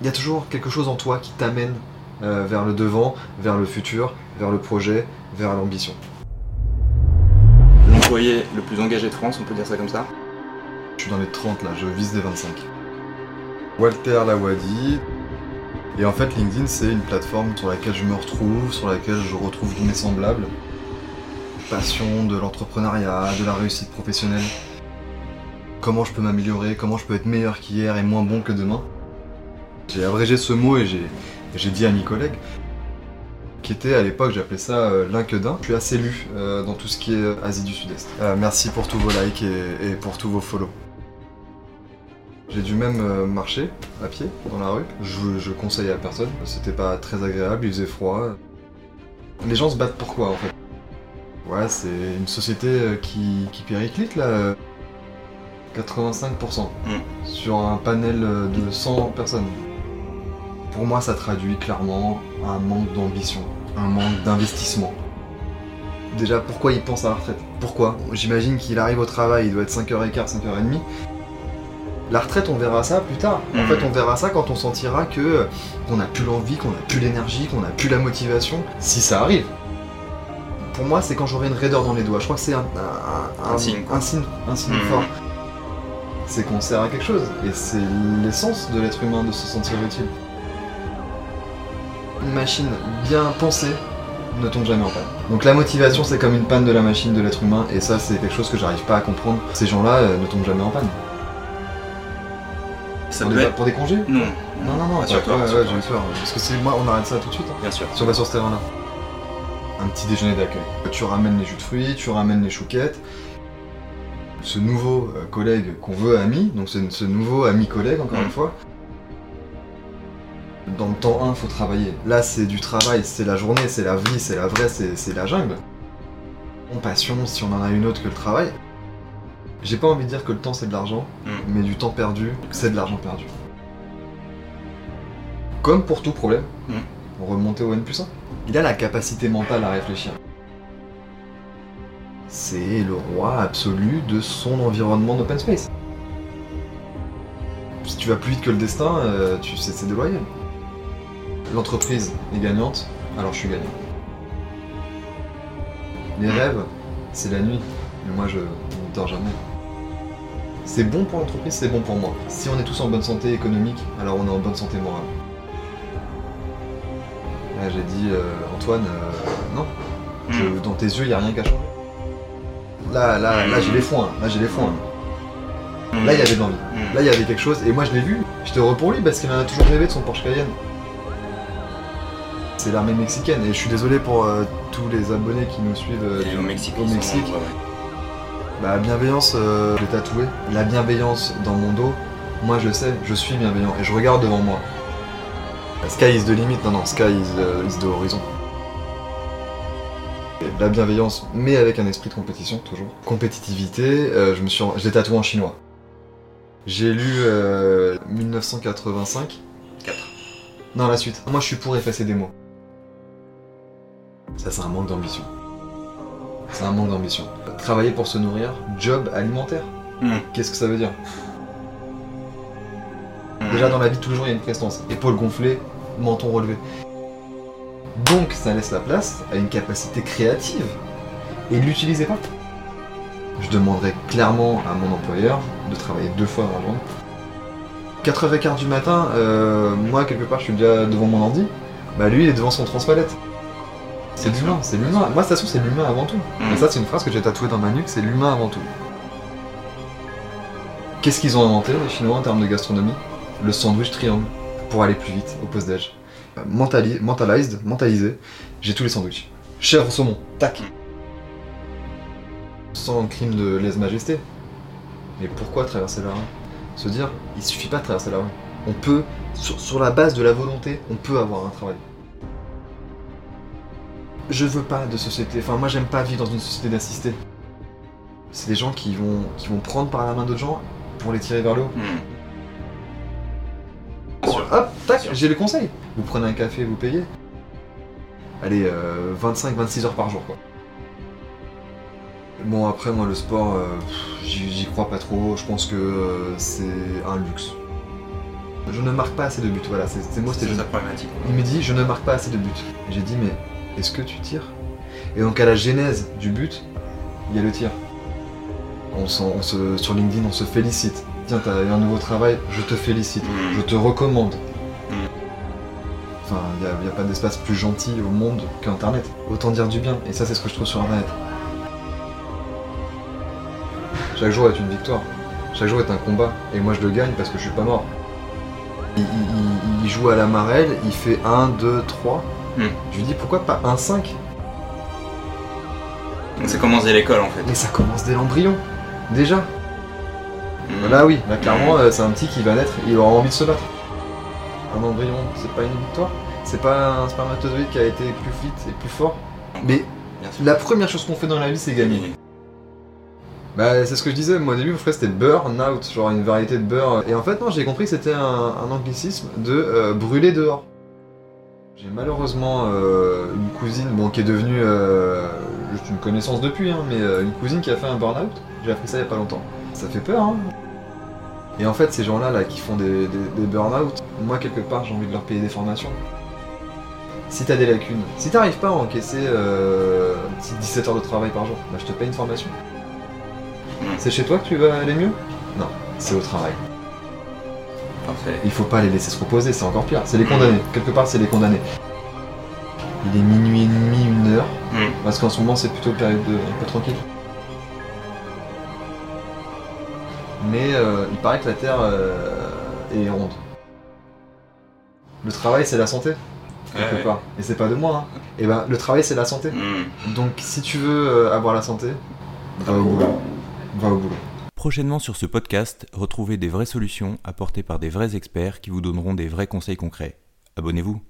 Il y a toujours quelque chose en toi qui t'amène euh, vers le devant, vers le futur, vers le projet, vers l'ambition. L'employé le plus engagé de France, on peut dire ça comme ça? Je suis dans les 30 là, je vise des 25. Walter Lawadi. Et en fait, LinkedIn, c'est une plateforme sur laquelle je me retrouve, sur laquelle je retrouve mes semblables. Passion de l'entrepreneuriat, de la réussite professionnelle. Comment je peux m'améliorer, comment je peux être meilleur qu'hier et moins bon que demain? J'ai abrégé ce mot et j'ai dit à mes collègues, qui était à l'époque, j'appelais ça euh, l'inquedin. Je suis assez lu euh, dans tout ce qui est euh, Asie du Sud-Est. Euh, merci pour tous vos likes et, et pour tous vos follow. J'ai dû même marcher à pied dans la rue. Je, je conseille à personne. C'était pas très agréable, il faisait froid. Les gens se battent pourquoi en fait? Ouais, c'est une société qui, qui périclite là. euh, 85% Mm. sur un panel de 100 personnes. Pour moi, ça traduit clairement un manque d'ambition, un manque d'investissement. Déjà, pourquoi il pense à la retraite? Pourquoi? J'imagine qu'il arrive au travail, il doit être 5h15, 5h30. La retraite, on verra ça plus tard. En Mhm. fait, on verra ça quand on sentira que qu'on n'a plus l'envie, qu'on n'a plus l'énergie, qu'on n'a plus la motivation, si ça arrive. Pour moi, c'est quand j'aurai une raideur dans les doigts. Je crois que c'est un, un, Un signe, un signe, un signe Mhm. fort. C'est qu'on sert à quelque chose. Et c'est l'essence de l'être humain de se sentir utile. Une machine bien pensée ne tombe jamais en panne. Donc la motivation, c'est comme une panne de la machine de l'être humain. Et ça, c'est quelque chose que j'arrive pas à comprendre. Ces gens-là euh, ne tombent jamais en panne. Ça pour, peut des, être. pour des congés? Non. Non, non, non, j'ai eu peur. Parce que c'est moi, on arrête ça tout de suite. hein. Bien sûr. Si on va sur ce terrain-là. Un petit déjeuner d'accueil. Tu ramènes les jus de fruits, tu ramènes les chouquettes. Ce nouveau euh, collègue qu'on veut ami, donc ce, ce nouveau ami collègue encore Mm. une fois. Dans le temps 1, faut travailler. Là, c'est du travail, c'est la journée, c'est la vie, c'est la vraie, c'est la jungle. Mon passion, si on en a une autre que le travail. J'ai pas envie de dire que le temps c'est de l'argent, Mm. mais du temps perdu, c'est de l'argent perdu. Comme pour tout problème, Mm. on remontait au N plus 1. Il a la capacité mentale à réfléchir. C'est le roi absolu de son environnement d'open space. Si tu vas plus vite que le destin, euh, tu sais, c'est déloyal. L'entreprise est gagnante, alors je suis gagnant. Les rêves, c'est la nuit, mais moi je ne dors jamais. C'est bon pour l'entreprise, c'est bon pour moi. Si on est tous en bonne santé économique, alors on est en bonne santé morale. Là j'ai dit, euh, Antoine, euh, non, je- Mm. dans tes yeux, il n'y a rien qu'à changer. Là, là, là j'ai les foins, là j'ai les foins. Là il y avait de l'envie. Mm. Là il y avait quelque chose, et moi je l'ai vu. J'étais heureux pour lui parce qu'il en a toujours rêvé de son Porsche Cayenne. C'est l'armée mexicaine, et je suis désolé pour euh, tous les abonnés qui nous suivent euh, au Mexique. au ils sont- Mexique. ouais, ouais. Bah, bienveillance, euh, je l'ai tatoué. La bienveillance dans mon dos, moi je sais, je suis bienveillant et je regarde devant moi. Sky is the limit, non, non, sky is, euh, is the horizon. La bienveillance, mais avec un esprit de compétition, toujours. Compétitivité, je me suis, en- je l'ai tatoué en chinois. J'ai lu euh, 1985. 4. Non, la suite. Moi je suis pour effacer des mots. Ça, c'est un manque d'ambition. C'est un manque d'ambition. Travailler pour se nourrir, job alimentaire. Mm. Qu'est-ce que ça veut dire Mm. Déjà dans la vie de tous les jours, il y a une prestance. Épaules gonflées, menton relevé. Donc ça laisse la place à une capacité créative. Et l'utilisez pas. Je demanderais clairement à mon employeur de travailler deux fois dans la journée. 4h15 du matin, euh, moi quelque part je suis déjà devant mon ordi, bah lui il est devant son transpalette. C'est l'humain, c'est l'humain. Moi de toute façon c'est l'humain avant tout. Mm. Et ça c'est une phrase que j'ai tatouée dans ma nuque, c'est l'humain avant tout. Qu'est-ce qu'ils ont inventé les Chinois en termes de gastronomie? Le sandwich triangle, pour aller plus vite au post-déj. Euh, Mentali mentalized, mentalisé, j'ai tous les sandwichs. Chèvre au saumon, tac Sans crime de lèse-majesté. Mais pourquoi traverser la rue Se dire, il suffit pas de traverser la rue. On peut, sur, sur la base de la volonté, on peut avoir un travail. Je veux pas de société, enfin moi j'aime pas vivre dans une société d'assistés. C'est des gens qui vont, qui vont prendre par la main d'autres gens pour les tirer vers le haut. Mm. Sûr. Hop, tac, j'ai le conseil. Vous prenez un café, vous payez. Allez, euh, 25-26 heures par jour, quoi. Bon, après, moi, le sport, euh, j'y crois pas trop. Je pense que euh, c'est un luxe. Je ne marque pas assez de buts. Voilà, c'est ces mots, c'était C'est problématique. Il me dit, je ne marque pas assez de buts. J'ai dit, mais est-ce que tu tires? Et donc à la genèse du but, il y a le tir. On, se, sur LinkedIn, on se félicite. Tiens, t'as eu un nouveau travail, je te félicite. Mm. Je te recommande. Mm. Enfin, il n'y a, pas d'espace plus gentil au monde qu'Internet. Autant dire du bien. Et ça, c'est ce que je trouve sur Internet. Chaque jour est une victoire. Chaque jour est un combat. Et moi, je le gagne parce que je suis pas mort. Il- il joue à la marelle, il fait 1, 2, 3. Mm. Je lui dis pourquoi pas 1, 5 Donc ça commence dès l'école en fait. Mais ça commence dès l'embryon. Déjà. Mm. Là oui, là clairement euh, c'est un petit qui va naître, il aura envie de se battre. Un embryon, c'est pas une victoire C'est pas un spermatozoïde qui a été plus vite et plus fort Mais Bien sûr. la première chose qu'on fait dans la vie c'est gagner. Bah c'est ce que je disais, moi au début mon frère c'était burn out, genre une variété de beurre. Et en fait non j'ai compris que c'était un, un anglicisme de euh, brûler dehors. J'ai malheureusement euh, une cousine, bon qui est devenue euh, juste une connaissance depuis, hein, mais euh, une cousine qui a fait un burn out. J'ai appris ça il y a pas longtemps. Ça fait peur hein. Et en fait ces gens-là là qui font des, des, burn-out, moi quelque part j'ai envie de leur payer des formations. Si t'as des lacunes, si t'arrives pas à encaisser euh, 17 heures de travail par jour, bah je te paye une formation. C'est chez toi que tu vas aller mieux? Non, c'est au travail. Parfait. Il faut pas les laisser se reposer, c'est encore pire. C'est les condamnés. Quelque part, c'est les condamnés. Il est minuit et demi, une heure. Mm. Parce qu'en ce moment, c'est plutôt période de un peu tranquille. Mais euh, il paraît que la Terre euh, est ronde. Le travail, c'est la santé, quelque Ouais, ouais. part. Et c'est pas de moi. Hein. Et ben, le travail, c'est la santé. Mm. Donc, si tu veux euh, avoir la santé, va au boulot. Prochainement sur ce podcast, retrouvez des vraies solutions apportées par des vrais experts qui vous donneront des vrais conseils concrets. Abonnez-vous.